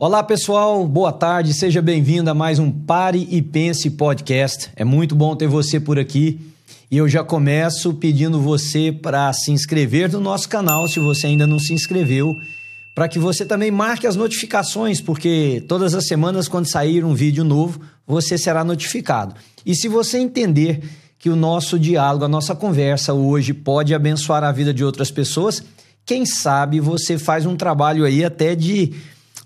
Olá pessoal, boa tarde, seja bem-vindo a mais um Pare e Pense podcast. É muito bom ter você por aqui e eu já começo pedindo você para se inscrever no nosso canal se você ainda não se inscreveu, para que você também marque as notificações, porque todas as semanas, quando sair um vídeo novo, você será notificado. E se você entender que o nosso diálogo, a nossa conversa hoje pode abençoar a vida de outras pessoas, quem sabe você faz um trabalho aí até de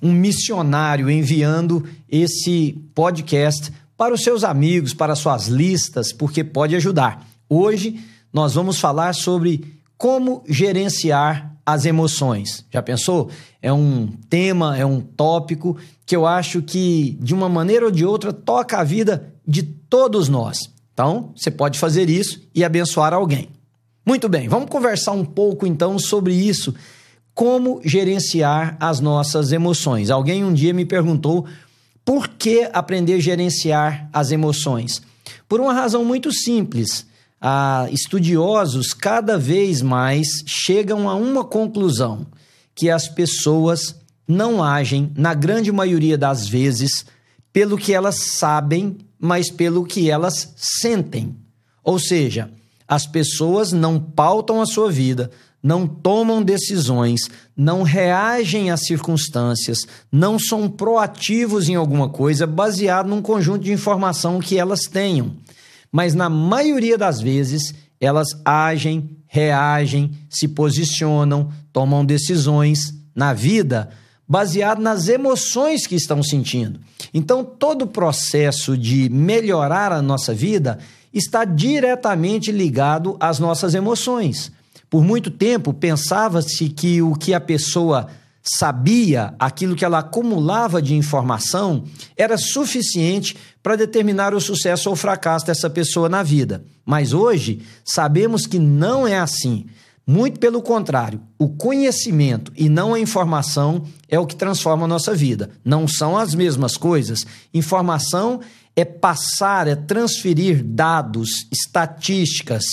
um missionário enviando esse podcast para os seus amigos, para suas listas, porque pode ajudar. Hoje nós vamos falar sobre como gerenciar as emoções. Já pensou? É um tema, é um tópico que eu acho que, de uma maneira ou de outra, toca a vida de todos nós. Então, você pode fazer isso e abençoar alguém. Muito bem, vamos conversar um pouco então sobre isso como gerenciar as nossas emoções. Alguém um dia me perguntou por que aprender a gerenciar as emoções? Por uma razão muito simples. Ah, estudiosos cada vez mais chegam a uma conclusão: que as pessoas não agem, na grande maioria das vezes, pelo que elas sabem, mas pelo que elas sentem. Ou seja, as pessoas não pautam a sua vida, não tomam decisões, não reagem às circunstâncias, não são proativos em alguma coisa baseado num conjunto de informação que elas tenham. Mas na maioria das vezes, elas agem, reagem, se posicionam, tomam decisões na vida baseado nas emoções que estão sentindo. Então, todo o processo de melhorar a nossa vida está diretamente ligado às nossas emoções. Por muito tempo pensava-se que o que a pessoa sabia, aquilo que ela acumulava de informação, era suficiente para determinar o sucesso ou fracasso dessa pessoa na vida. Mas hoje sabemos que não é assim. Muito pelo contrário, o conhecimento e não a informação é o que transforma a nossa vida. Não são as mesmas coisas. Informação é passar, é transferir dados, estatísticas,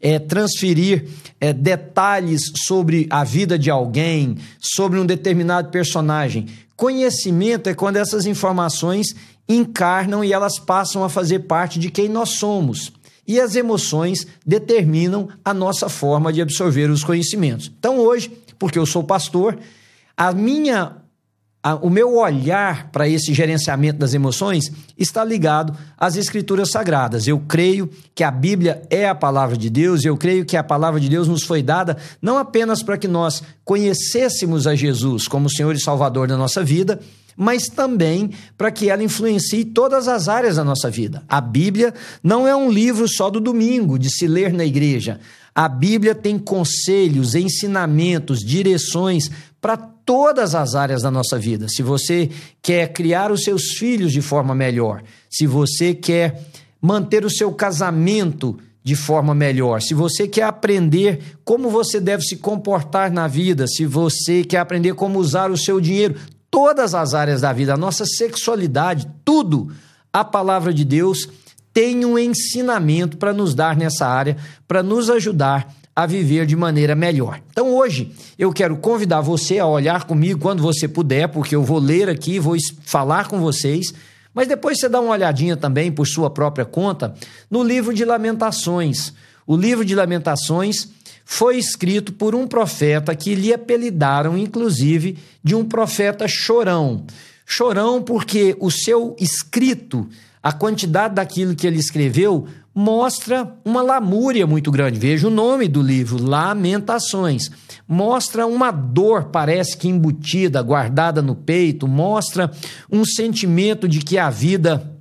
é transferir é, detalhes sobre a vida de alguém, sobre um determinado personagem. Conhecimento é quando essas informações encarnam e elas passam a fazer parte de quem nós somos. E as emoções determinam a nossa forma de absorver os conhecimentos. Então, hoje, porque eu sou pastor, a minha o meu olhar para esse gerenciamento das emoções está ligado às escrituras sagradas. Eu creio que a Bíblia é a palavra de Deus, eu creio que a palavra de Deus nos foi dada não apenas para que nós conhecêssemos a Jesus como Senhor e Salvador da nossa vida, mas também para que ela influencie todas as áreas da nossa vida. A Bíblia não é um livro só do domingo, de se ler na igreja. A Bíblia tem conselhos, ensinamentos, direções para todas as áreas da nossa vida. Se você quer criar os seus filhos de forma melhor, se você quer manter o seu casamento de forma melhor, se você quer aprender como você deve se comportar na vida, se você quer aprender como usar o seu dinheiro, todas as áreas da vida, a nossa sexualidade, tudo, a palavra de Deus tem um ensinamento para nos dar nessa área, para nos ajudar a viver de maneira melhor. Então hoje eu quero convidar você a olhar comigo quando você puder, porque eu vou ler aqui, vou falar com vocês, mas depois você dá uma olhadinha também por sua própria conta no livro de Lamentações. O livro de Lamentações foi escrito por um profeta que lhe apelidaram, inclusive, de um profeta chorão. Chorão porque o seu escrito, a quantidade daquilo que ele escreveu, mostra uma lamúria muito grande. Veja o nome do livro, Lamentações. Mostra uma dor, parece que embutida, guardada no peito, mostra um sentimento de que a vida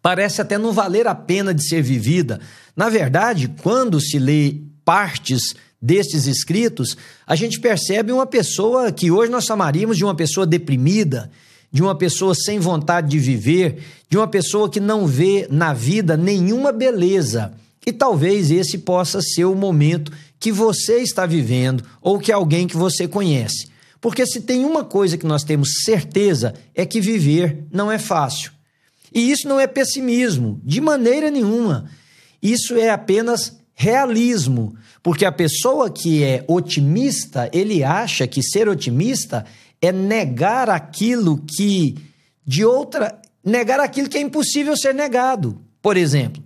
parece até não valer a pena de ser vivida. Na verdade, quando se lê partes destes escritos, a gente percebe uma pessoa que hoje nós chamaríamos de uma pessoa deprimida, de uma pessoa sem vontade de viver, de uma pessoa que não vê na vida nenhuma beleza. E talvez esse possa ser o momento que você está vivendo ou que alguém que você conhece. Porque se tem uma coisa que nós temos certeza é que viver não é fácil. E isso não é pessimismo, de maneira nenhuma. Isso é apenas realismo, porque a pessoa que é otimista, ele acha que ser otimista é negar aquilo que de outra, negar aquilo que é impossível ser negado. Por exemplo,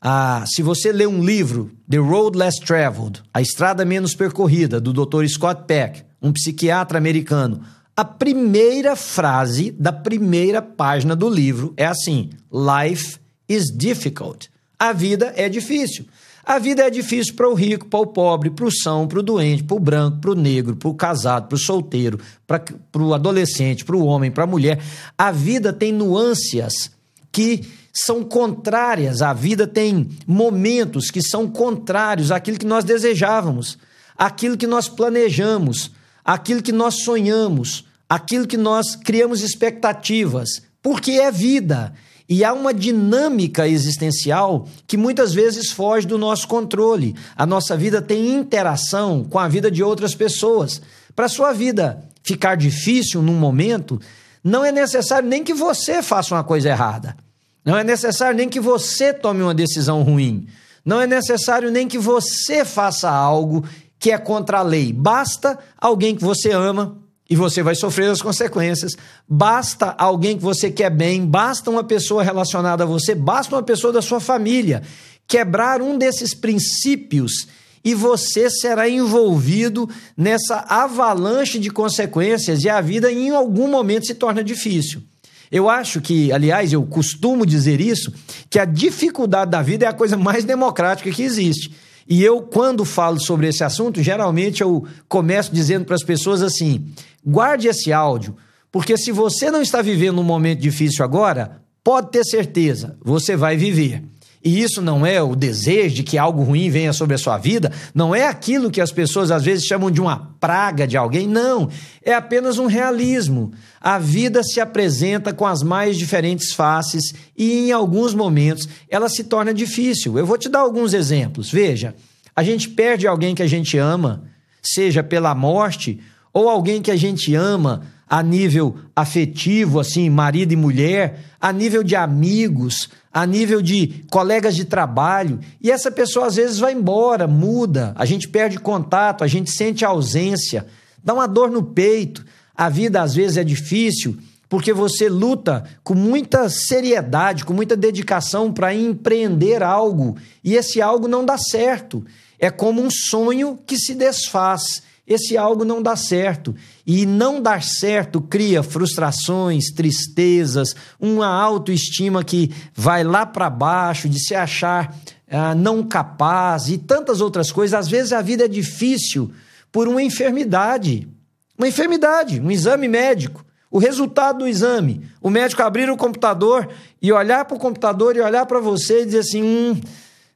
ah, se você lê um livro, The Road Less Traveled, A Estrada Menos Percorrida, do Dr. Scott Peck, um psiquiatra americano, a primeira frase da primeira página do livro é assim: Life is difficult. A vida é difícil. A vida é difícil para o rico, para o pobre, para o são, para o doente, para o branco, para o negro, para o casado, para o solteiro, para o adolescente, para o homem, para a mulher. A vida tem nuances que são contrárias. A vida tem momentos que são contrários àquilo que nós desejávamos, àquilo que nós planejamos, àquilo que nós sonhamos, àquilo que nós criamos expectativas, porque é vida. E há uma dinâmica existencial que muitas vezes foge do nosso controle. A nossa vida tem interação com a vida de outras pessoas. Para sua vida ficar difícil num momento, não é necessário nem que você faça uma coisa errada. Não é necessário nem que você tome uma decisão ruim. Não é necessário nem que você faça algo que é contra a lei. Basta alguém que você ama e você vai sofrer as consequências. Basta alguém que você quer bem, basta uma pessoa relacionada a você, basta uma pessoa da sua família quebrar um desses princípios e você será envolvido nessa avalanche de consequências e a vida em algum momento se torna difícil. Eu acho que, aliás, eu costumo dizer isso, que a dificuldade da vida é a coisa mais democrática que existe. E eu, quando falo sobre esse assunto, geralmente eu começo dizendo para as pessoas assim: guarde esse áudio, porque se você não está vivendo um momento difícil agora, pode ter certeza, você vai viver. E isso não é o desejo de que algo ruim venha sobre a sua vida, não é aquilo que as pessoas às vezes chamam de uma praga de alguém, não. É apenas um realismo. A vida se apresenta com as mais diferentes faces e em alguns momentos ela se torna difícil. Eu vou te dar alguns exemplos. Veja, a gente perde alguém que a gente ama, seja pela morte ou alguém que a gente ama a nível afetivo, assim, marido e mulher, a nível de amigos, a nível de colegas de trabalho, e essa pessoa às vezes vai embora, muda, a gente perde contato, a gente sente ausência, dá uma dor no peito. A vida às vezes é difícil porque você luta com muita seriedade, com muita dedicação para empreender algo, e esse algo não dá certo. É como um sonho que se desfaz esse algo não dá certo. E não dar certo cria frustrações, tristezas, uma autoestima que vai lá para baixo, de se achar ah, não capaz e tantas outras coisas. Às vezes a vida é difícil por uma enfermidade. Uma enfermidade, um exame médico. O resultado do exame, o médico abrir o computador e olhar para o computador e olhar para você e dizer assim: hum,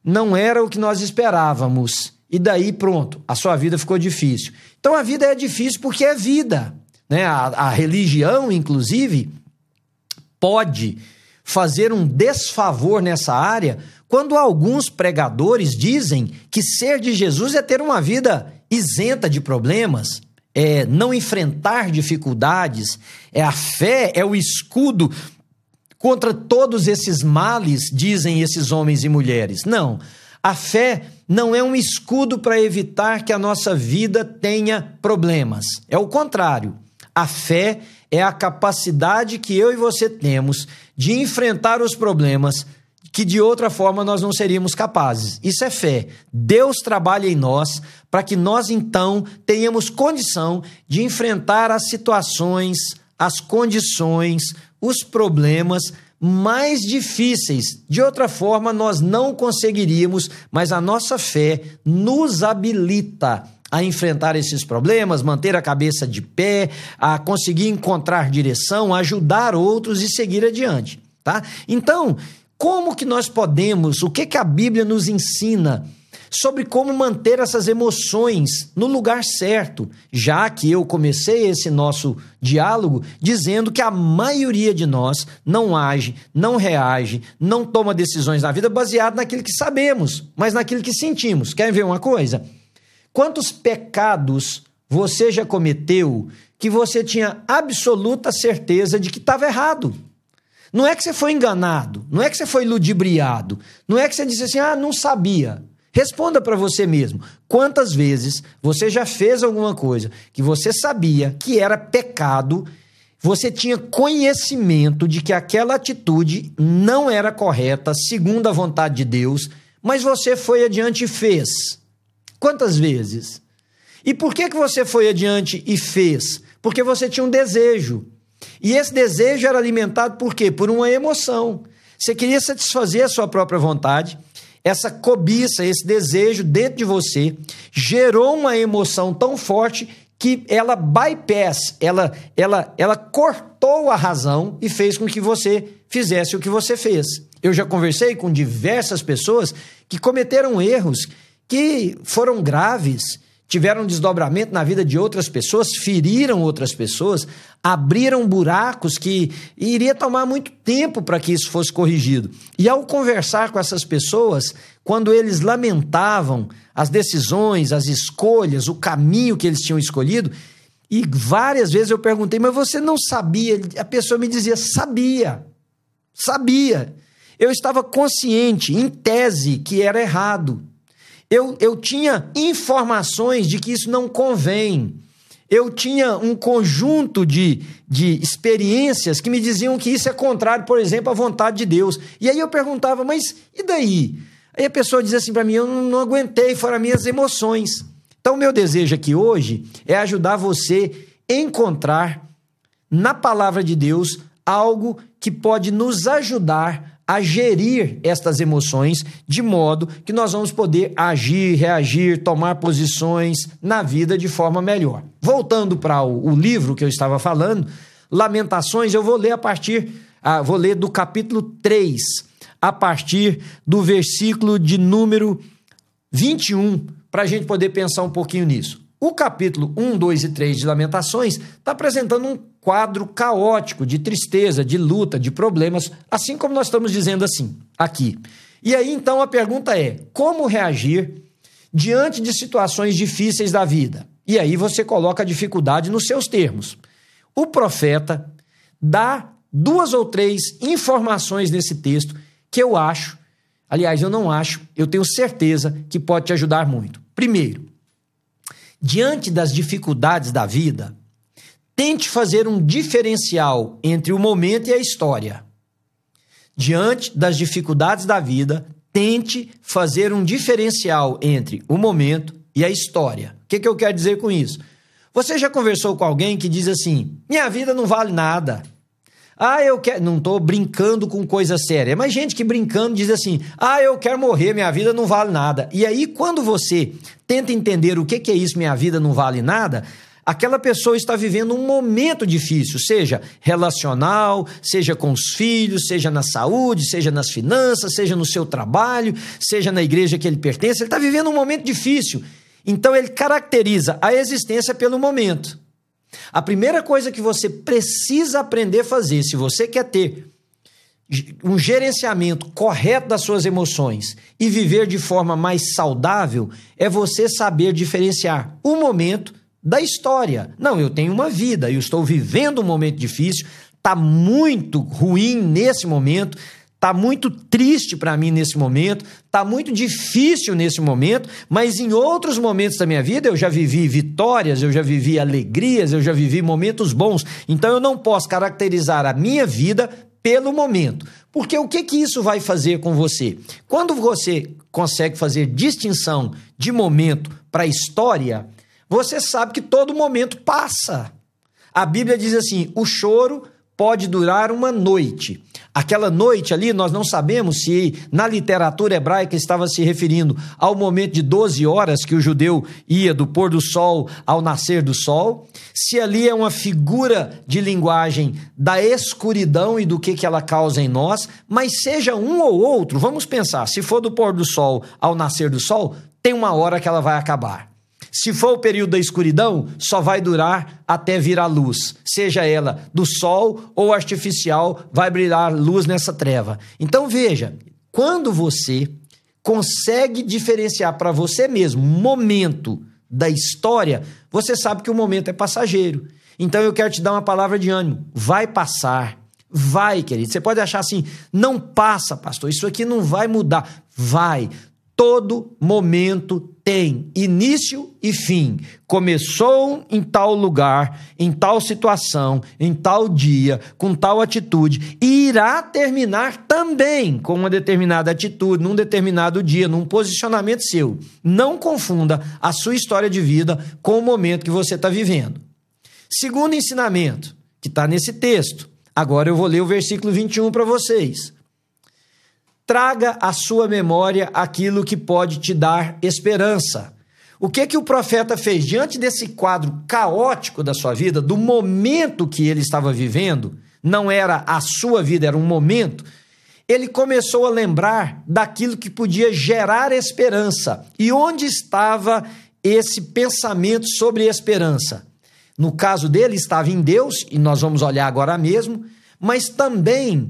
não era o que nós esperávamos e daí pronto, a sua vida ficou difícil. Então a vida é difícil porque é vida. Né? A, a religião, inclusive, pode fazer um desfavor nessa área quando alguns pregadores dizem que ser de Jesus é ter uma vida isenta de problemas, é não enfrentar dificuldades, é a fé, é o escudo contra todos esses males, dizem esses homens e mulheres. Não. A fé não é um escudo para evitar que a nossa vida tenha problemas. É o contrário. A fé é a capacidade que eu e você temos de enfrentar os problemas que de outra forma nós não seríamos capazes. Isso é fé. Deus trabalha em nós para que nós então tenhamos condição de enfrentar as situações, as condições, os problemas mais difíceis. De outra forma, nós não conseguiríamos, mas a nossa fé nos habilita a enfrentar esses problemas, manter a cabeça de pé, a conseguir encontrar direção, ajudar outros e seguir adiante, tá? Então, como que nós podemos, o que que a Bíblia nos ensina sobre como manter essas emoções no lugar certo, já que eu comecei esse nosso diálogo dizendo que a maioria de nós não age, não reage, não toma decisões na vida baseado naquilo que sabemos, mas naquilo que sentimos. Querem ver uma coisa? Quantos pecados você já cometeu que você tinha absoluta certeza de que estava errado? Não é que você foi enganado, não é que você foi ludibriado, não é que você disse assim, ah, não sabia. Responda para você mesmo: quantas vezes você já fez alguma coisa que você sabia que era pecado, você tinha conhecimento de que aquela atitude não era correta, segundo a vontade de Deus, mas você foi adiante e fez? Quantas vezes? E por que, que você foi adiante e fez? Porque você tinha um desejo. E esse desejo era alimentado por quê? Por uma emoção. Você queria satisfazer a sua própria vontade essa cobiça, esse desejo dentro de você gerou uma emoção tão forte que ela bypass, ela, ela, ela cortou a razão e fez com que você fizesse o que você fez. Eu já conversei com diversas pessoas que cometeram erros que foram graves tiveram desdobramento na vida de outras pessoas, feriram outras pessoas, abriram buracos que iria tomar muito tempo para que isso fosse corrigido. E ao conversar com essas pessoas, quando eles lamentavam as decisões, as escolhas, o caminho que eles tinham escolhido, e várias vezes eu perguntei, mas você não sabia? A pessoa me dizia, sabia, sabia. Eu estava consciente, em tese, que era errado eu, eu tinha informações de que isso não convém. Eu tinha um conjunto de, de experiências que me diziam que isso é contrário, por exemplo, à vontade de Deus. E aí eu perguntava, mas e daí? Aí a pessoa dizia assim para mim: eu não, aguentei, foram as minhas emoções. Então, meu desejo aqui hoje é ajudar você a encontrar na palavra de Deus algo que pode nos ajudar a gerir estas emoções de modo que nós vamos poder agir, reagir, tomar posições na vida de forma melhor. Voltando para o, o, livro que eu estava falando, Lamentações, eu vou ler a partir, ah, vou ler do capítulo 3, a partir do versículo de número 21, para a gente poder pensar um pouquinho nisso. O capítulo 1, 2 e 3 de Lamentações está apresentando um quadro caótico de tristeza, de luta, de problemas, assim como nós estamos dizendo assim aqui. E aí então a pergunta é: como reagir diante de situações difíceis da vida? E aí você coloca a dificuldade nos seus termos. O profeta dá duas ou três informações nesse texto que eu acho, aliás, eu não acho, eu tenho certeza que pode te ajudar muito. Primeiro, diante das dificuldades da vida, Tente fazer um diferencial entre o momento e a história. Diante das dificuldades da vida, tente fazer um diferencial entre o momento e a história. O que, que eu quero dizer com isso? Você já conversou com alguém que diz assim: minha vida não vale nada. Ah, eu quero. Não estou brincando com coisa séria, mas gente que brincando diz assim: ah, eu quero morrer, minha vida não vale nada. E aí, quando você tenta entender o que, que é isso, minha vida não vale nada, aquela pessoa está vivendo um momento difícil, seja relacional, seja com os filhos, seja na saúde, seja nas finanças, seja no seu trabalho, seja na igreja que ele pertence, ele está vivendo um momento difícil. Então ele caracteriza a existência pelo momento. A primeira coisa que você precisa aprender a fazer, se você quer ter um gerenciamento correto das suas emoções e viver de forma mais saudável, é você saber diferenciar o momento da história. Não, eu tenho uma vida, eu estou vivendo um momento difícil, está muito ruim nesse momento, está muito triste para mim nesse momento, está muito difícil nesse momento, mas em outros momentos da minha vida eu já vivi vitórias, eu já vivi alegrias, eu já vivi momentos bons. Então eu não posso caracterizar a minha vida pelo momento. Porque o que, que isso vai fazer com você? Quando você consegue fazer distinção de momento para história, você sabe que todo momento passa. A Bíblia diz assim: o choro pode durar uma noite. Aquela noite ali, nós não sabemos se na literatura hebraica estava se referindo ao momento de 12 horas que o judeu ia do pôr do sol ao nascer do sol, se ali é uma figura de linguagem da escuridão e do que, que ela causa em nós, mas seja um ou outro, vamos pensar, se for do pôr do sol ao nascer do sol, tem uma hora que ela vai acabar. Se for o período da escuridão, só vai durar até vir a luz, seja ela do sol ou artificial, vai brilhar luz nessa treva. Então veja, quando você consegue diferenciar para você mesmo momento da história, você sabe que o momento é passageiro. Então eu quero te dar uma palavra de ânimo. Vai passar. Vai, querido. Você pode achar assim, não passa, pastor, isso aqui não vai mudar. Vai. Todo momento tem início e fim. Começou em tal lugar, em tal situação, em tal dia, com tal atitude, e irá terminar também com uma determinada atitude, num determinado dia, num posicionamento seu. Não confunda a sua história de vida com o momento que você está vivendo. Segundo ensinamento, que está nesse texto. Agora eu vou ler o versículo 21 para vocês. Traga à sua memória aquilo que pode te dar esperança. O que que o profeta fez diante desse quadro caótico da sua vida, do momento que ele estava vivendo? Não era a sua vida, era um momento. Ele começou a lembrar daquilo que podia gerar esperança. E onde estava esse pensamento sobre esperança? No caso dele, estava em Deus, e nós vamos olhar agora mesmo, mas também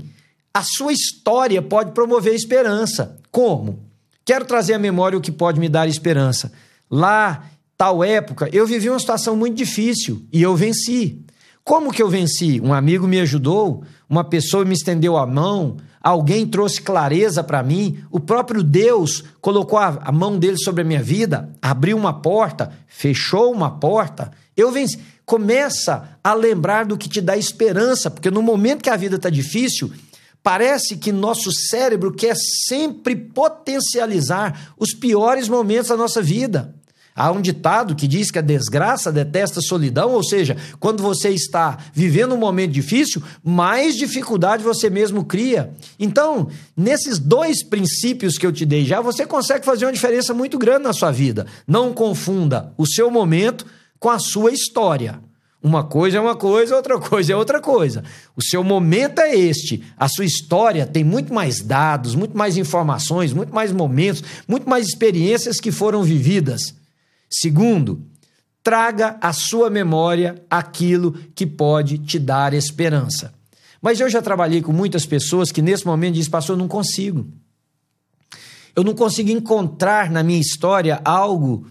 a sua história pode promover esperança. Como? Quero trazer à memória o que pode me dar esperança. Lá, tal época, eu vivi uma situação muito difícil e eu venci. Como que eu venci? Um amigo me ajudou, uma pessoa me estendeu a mão, alguém trouxe clareza para mim, o próprio Deus colocou a, mão dele sobre a minha vida, abriu uma porta, fechou uma porta. Eu venci. Começa a lembrar do que te dá esperança, porque no momento que a vida está difícil, Parece que nosso cérebro quer sempre potencializar os piores momentos da nossa vida. Há um ditado que diz que a desgraça detesta a solidão, ou seja, quando você está vivendo um momento difícil, mais dificuldade você mesmo cria. Então, nesses dois princípios que eu te dei já, você consegue fazer uma diferença muito grande na sua vida. Não confunda o seu momento com a sua história. Uma coisa é uma coisa, outra coisa é outra coisa. O seu momento é este. A sua história tem muito mais dados, muito mais informações, muito mais momentos, muito mais experiências que foram vividas. Segundo, traga à sua memória aquilo que pode te dar esperança. Mas eu já trabalhei com muitas pessoas que nesse momento dizem, pastor, eu não consigo. Eu não consigo encontrar na minha história algo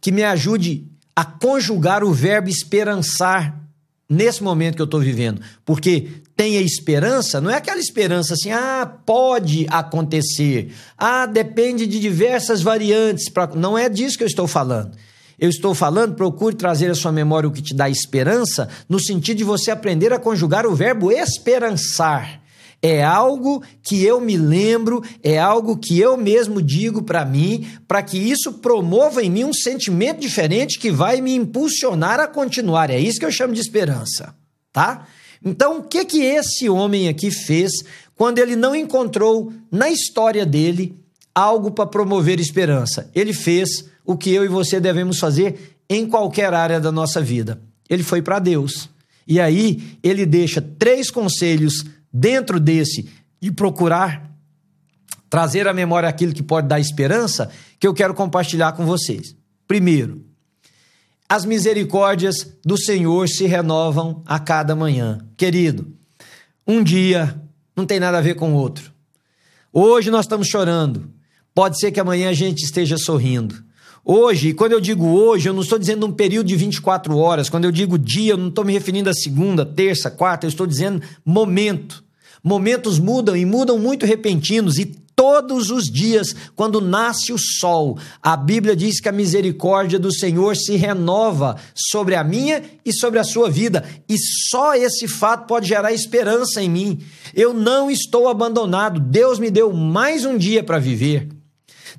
que me ajude a conjugar o verbo esperançar nesse momento que eu estou vivendo. Porque tenha esperança, não é aquela esperança assim, ah, pode acontecer, ah, depende de diversas variantes. Pra... Não é disso que eu estou falando. Eu estou falando, procure trazer à sua memória o que te dá esperança, no sentido de você aprender a conjugar o verbo esperançar. É algo que eu me lembro, é algo que eu mesmo digo para mim, para que isso promova em mim um sentimento diferente que vai me impulsionar a continuar. É isso que eu chamo de esperança, tá? Então, o que que esse homem aqui fez quando ele não encontrou na história dele algo para promover esperança? Ele fez o que eu e você devemos fazer em qualquer área da nossa vida. Ele foi para Deus. E aí ele deixa três conselhos dentro desse e procurar trazer à memória aquilo que pode dar esperança, que eu quero compartilhar com vocês. Primeiro, as misericórdias do Senhor se renovam a cada manhã. Querido, um dia não tem nada a ver com o outro. Hoje nós estamos chorando. Pode ser que amanhã a gente esteja sorrindo. Hoje, quando eu digo hoje, eu não estou dizendo um período de 24 horas. Quando eu digo dia, eu não estou me referindo a segunda, terça, quarta, eu estou dizendo momento. Momentos mudam e mudam muito repentinos e todos os dias, quando nasce o sol, a Bíblia diz que a misericórdia do Senhor se renova sobre a minha e sobre a sua vida, e só esse fato pode gerar esperança em mim. Eu não estou abandonado, Deus me deu mais um dia para viver.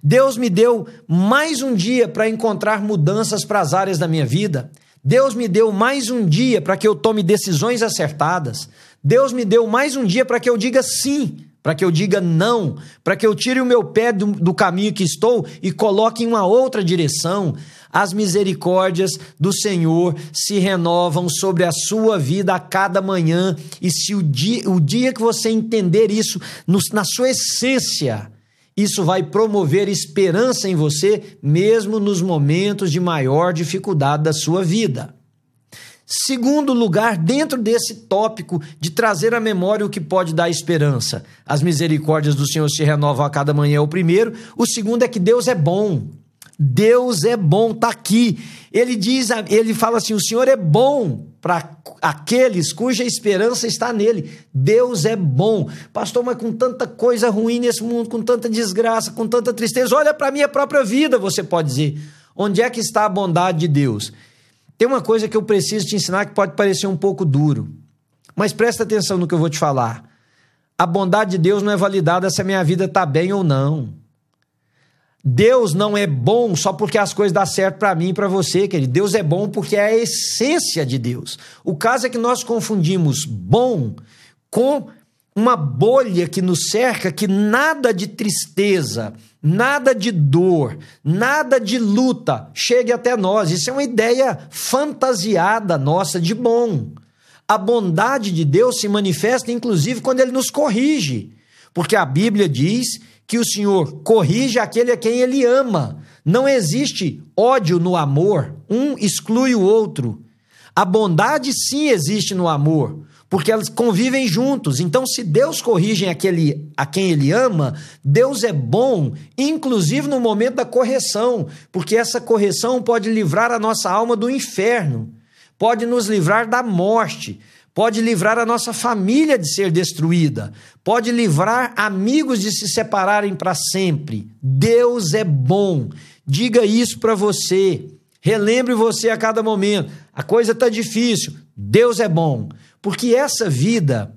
Deus me deu mais um dia para encontrar mudanças para as áreas da minha vida. Deus me deu mais um dia para que eu tome decisões acertadas. Deus me deu mais um dia para que eu diga sim, para que eu diga não, para que eu tire o meu pé do, do, caminho que estou e coloque em uma outra direção. As misericórdias do Senhor se renovam sobre a sua vida a cada manhã, e se o dia, o dia que você entender isso no, na sua essência, isso vai promover esperança em você, mesmo nos momentos de maior dificuldade da sua vida. Segundo lugar, dentro desse tópico de trazer à memória o que pode dar esperança. As misericórdias do Senhor se renovam a cada manhã, é o primeiro. O segundo é que Deus é bom. Deus é bom, está aqui. Ele diz, ele fala assim: o Senhor é bom. Para aqueles cuja esperança está nele. Deus é bom. Pastor, mas com tanta coisa ruim nesse mundo, com tanta desgraça, com tanta tristeza, olha para a minha própria vida, você pode dizer. Onde é que está a bondade de Deus? Tem uma coisa que eu preciso te ensinar que pode parecer um pouco duro, mas presta atenção no que eu vou te falar. A bondade de Deus não é validada se a minha vida está bem ou não. Deus não é bom só porque as coisas dão certo para mim e para você, querido. Deus é bom porque é a essência de Deus. O caso é que nós confundimos bom com uma bolha que nos cerca que nada de tristeza, nada de dor, nada de luta chegue até nós. Isso é uma ideia fantasiada nossa de bom. A bondade de Deus se manifesta inclusive quando ele nos corrige, porque a Bíblia diz que o Senhor corrige aquele a quem ele ama. Não existe ódio no amor, um exclui o outro. A bondade sim existe no amor, porque elas convivem juntos. Então, se Deus corrige aquele a quem ele ama, Deus é bom, inclusive no momento da correção, porque essa correção pode livrar a nossa alma do inferno, pode nos livrar da morte, pode livrar a nossa família de ser destruída, pode livrar amigos de se separarem para sempre. Deus é bom. Diga isso para você. Relembre você a cada momento. A coisa está difícil. Deus é bom. Porque essa vida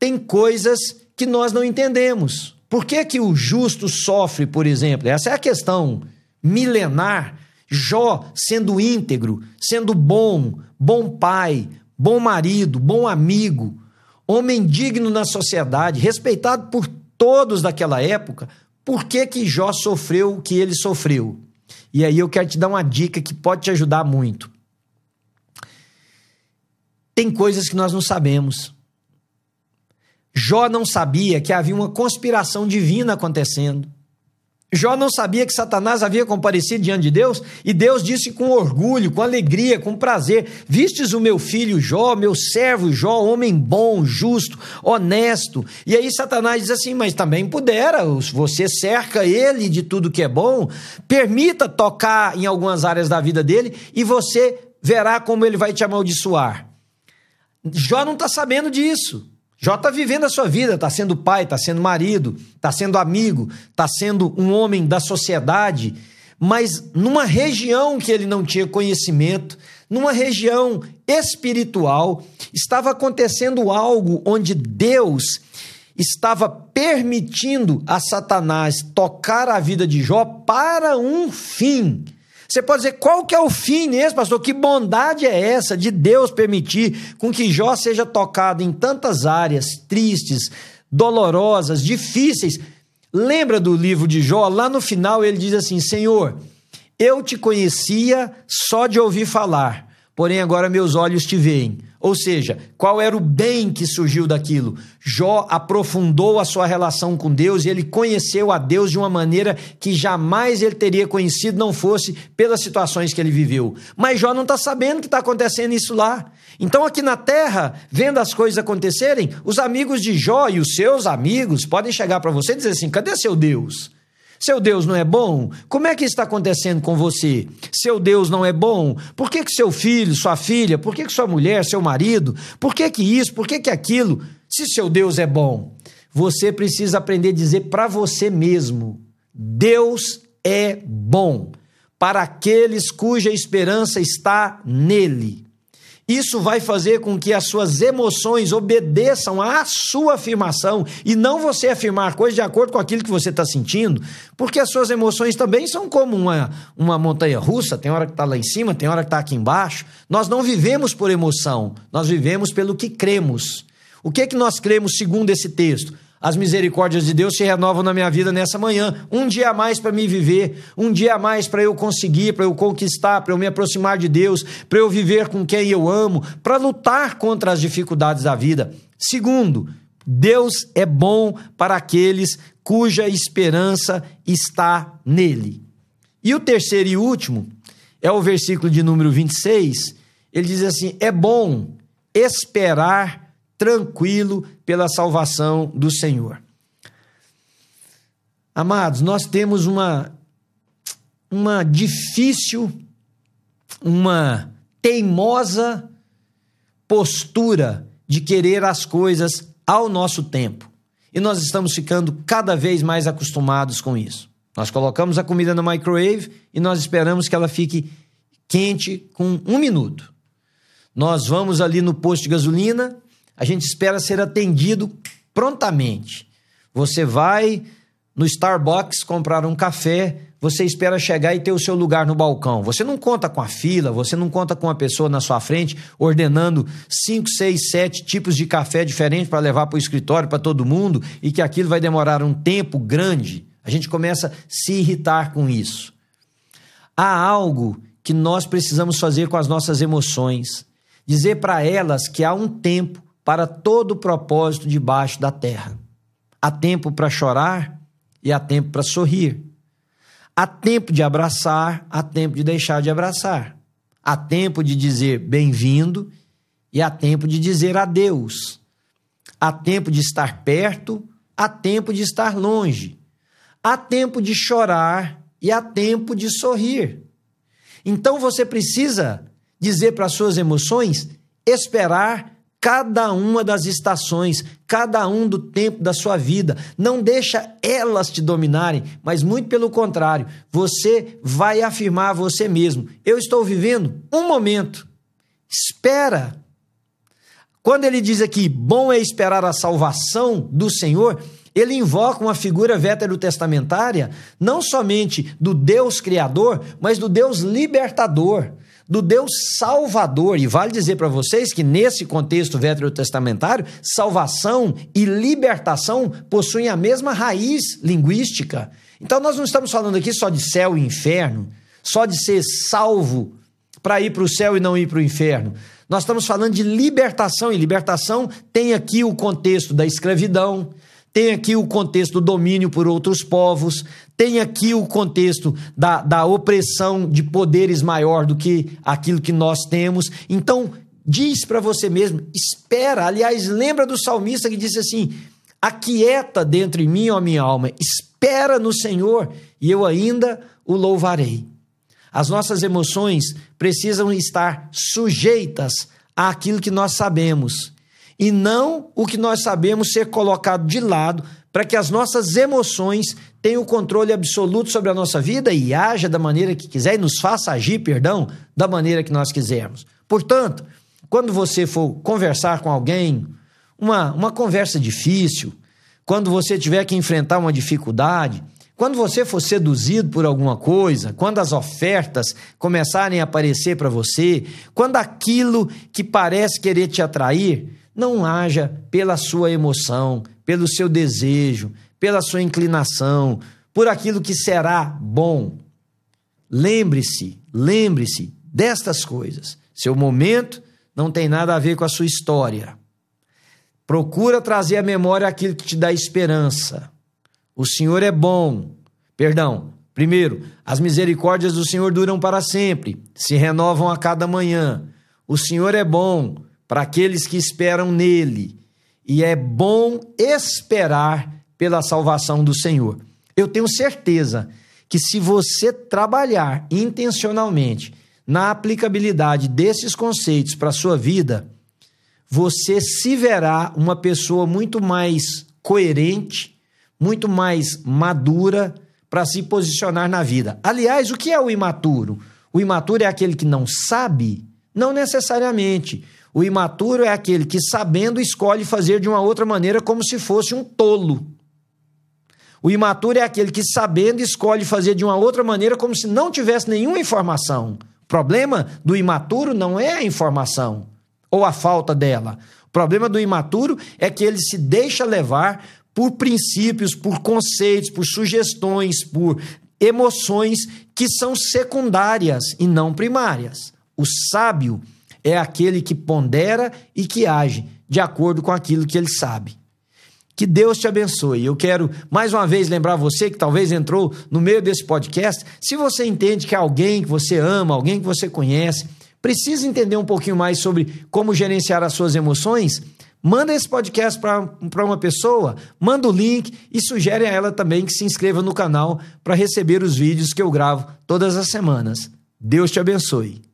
tem coisas que nós não entendemos. Por que, que o justo sofre, por exemplo? Essa é a questão milenar. Jó sendo íntegro, sendo bom, bom pai, bom marido, bom amigo, homem digno na sociedade, respeitado por todos daquela época, por que, que Jó sofreu o que ele sofreu? E aí eu quero te dar uma dica que pode te ajudar muito. Tem coisas que nós não sabemos. Jó não sabia que havia uma conspiração divina acontecendo. Jó não sabia que Satanás havia comparecido diante de Deus e Deus disse com orgulho, com alegria, com prazer: Vistes o meu filho Jó, meu servo Jó, homem bom, justo, honesto. E aí Satanás diz assim: Mas também pudera, você cerca ele de tudo que é bom, permita tocar em algumas áreas da vida dele e você verá como ele vai te amaldiçoar. Jó não está sabendo disso. Jó está vivendo a sua vida, está sendo pai, está sendo marido, está sendo amigo, está sendo um homem da sociedade, mas numa região que ele não tinha conhecimento, numa região espiritual, estava acontecendo algo onde Deus estava permitindo a Satanás tocar a vida de Jó para um fim. Você pode dizer, qual que é o fim mesmo, pastor? Que bondade é essa de Deus permitir com que Jó seja tocado em tantas áreas tristes, dolorosas, difíceis? Lembra do livro de Jó? Lá no final ele diz assim: Senhor, eu te conhecia só de ouvir falar, porém agora meus olhos te veem. Ou seja, qual era o bem que surgiu daquilo? Jó aprofundou a sua relação com Deus e ele conheceu a Deus de uma maneira que jamais ele teria conhecido, não fosse pelas situações que ele viveu. Mas Jó não está sabendo que está acontecendo isso lá. Então, aqui na terra, vendo as coisas acontecerem, os amigos de Jó e os seus amigos podem chegar para você e dizer assim: cadê seu Deus? Seu Deus não é bom? Como é que está acontecendo com você? Seu Deus não é bom? Por que, que seu filho, sua filha, por que, que sua mulher, seu marido, por que, que isso, por que, que aquilo? Se seu Deus é bom, você precisa aprender a dizer para você mesmo: Deus é bom para aqueles cuja esperança está nele. Isso vai fazer com que as suas emoções obedeçam à sua afirmação e não você afirmar coisas de acordo com aquilo que você está sentindo, porque as suas emoções também são como uma, uma montanha russa: tem hora que está lá em cima, tem hora que está aqui embaixo. Nós não vivemos por emoção, nós vivemos pelo que cremos. O que é que nós cremos segundo esse texto? As misericórdias de Deus se renovam na minha vida nessa manhã. Um dia a mais para me viver, um dia a mais para eu conseguir, para eu conquistar, para eu me aproximar de Deus, para eu viver com quem eu amo, para lutar contra as dificuldades da vida. Segundo, Deus é bom para aqueles cuja esperança está nele. E o terceiro e último é o versículo de número 26. Ele diz assim: é bom esperar tranquilo pela salvação do Senhor. Amados, nós temos uma uma difícil, uma teimosa postura de querer as coisas ao nosso tempo. E nós estamos ficando cada vez mais acostumados com isso. Nós colocamos a comida na microwave e nós esperamos que ela fique quente com um minuto. Nós vamos ali no posto de gasolina, a gente espera ser atendido prontamente. Você vai no Starbucks comprar um café, você espera chegar e ter o seu lugar no balcão. Você não conta com a fila, você não conta com a pessoa na sua frente ordenando cinco, seis, sete tipos de café diferentes para levar para o escritório para todo mundo e que aquilo vai demorar um tempo grande. A gente começa a se irritar com isso. Há algo que nós precisamos fazer com as nossas emoções. Dizer para elas que há um tempo para todo o propósito debaixo da terra. Há tempo para chorar e há tempo para sorrir. Há tempo de abraçar, há tempo de deixar de abraçar. Há tempo de dizer bem-vindo e há tempo de dizer adeus. Há tempo de estar perto, há tempo de estar longe. Há tempo de chorar e há tempo de sorrir. Então você precisa dizer para as suas emoções esperar cada uma das estações, cada um do tempo da sua vida. Não deixa elas te dominarem, mas muito pelo contrário, você vai afirmar a você mesmo: eu estou vivendo um momento. Espera. Quando ele diz aqui, bom é esperar a salvação do Senhor, ele invoca uma figura veterotestamentária, não somente do Deus Criador, mas do Deus libertador, do Deus Salvador. E vale dizer para vocês que nesse contexto veterotestamentário, salvação e libertação possuem a mesma raiz linguística. Então nós não estamos falando aqui só de céu e inferno, só de ser salvo para ir para o céu e não ir para o inferno. Nós estamos falando de libertação, e libertação tem aqui o contexto da escravidão, tem aqui o contexto do domínio por outros povos, tem aqui o contexto da, da opressão de poderes maior do que aquilo que nós temos. Então, diz para você mesmo, espera. Aliás, lembra do salmista que disse assim: Aquieta dentro de mim, ó minha alma, espera no Senhor e eu ainda o louvarei. As nossas emoções precisam estar sujeitas àquilo que nós sabemos e não o que nós sabemos ser colocado de lado para que as nossas emoções tenham o controle absoluto sobre a nossa vida e haja da maneira que quiser e nos faça agir, perdão, da maneira que nós quisermos. Portanto, quando você for conversar com alguém, uma, uma conversa difícil, quando você tiver que enfrentar uma dificuldade, quando você for seduzido por alguma coisa, quando as ofertas começarem a aparecer para você, quando aquilo que parece querer te atrair não haja pela sua emoção, pelo seu desejo, pela sua inclinação, por aquilo que será bom. Lembre-se, lembre-se destas coisas. Seu momento não tem nada a ver com a sua história. Procura trazer à memória aquilo que te dá esperança. O Senhor é bom. Perdão. Primeiro, as misericórdias do Senhor duram para sempre, se renovam a cada manhã. O Senhor é bom para aqueles que esperam nele, e é bom esperar pela salvação do Senhor. Eu tenho certeza que se você trabalhar intencionalmente na aplicabilidade desses conceitos para a sua vida, você se verá uma pessoa muito mais coerente, muito mais madura para se posicionar na vida. Aliás, o que é o imaturo? O imaturo é aquele que não sabe? Não necessariamente. O imaturo é aquele que, sabendo, escolhe fazer de uma outra maneira como se fosse um tolo. O imaturo é aquele que, sabendo, escolhe fazer de uma outra maneira como se não tivesse nenhuma informação. O problema do imaturo não é a informação ou a falta dela. O problema do imaturo é que ele se deixa levar por princípios, por conceitos, por sugestões, por emoções que são secundárias e não primárias. O sábio é aquele que pondera e que age de acordo com aquilo que ele sabe. Que Deus te abençoe. Eu quero mais uma vez lembrar você que talvez entrou no meio desse podcast. Se você entende que alguém que você ama, alguém que você conhece, precisa entender um pouquinho mais sobre como gerenciar as suas emoções, manda esse podcast para uma pessoa, manda o link e sugere a ela também que se inscreva no canal para receber os vídeos que eu gravo todas as semanas. Deus te abençoe.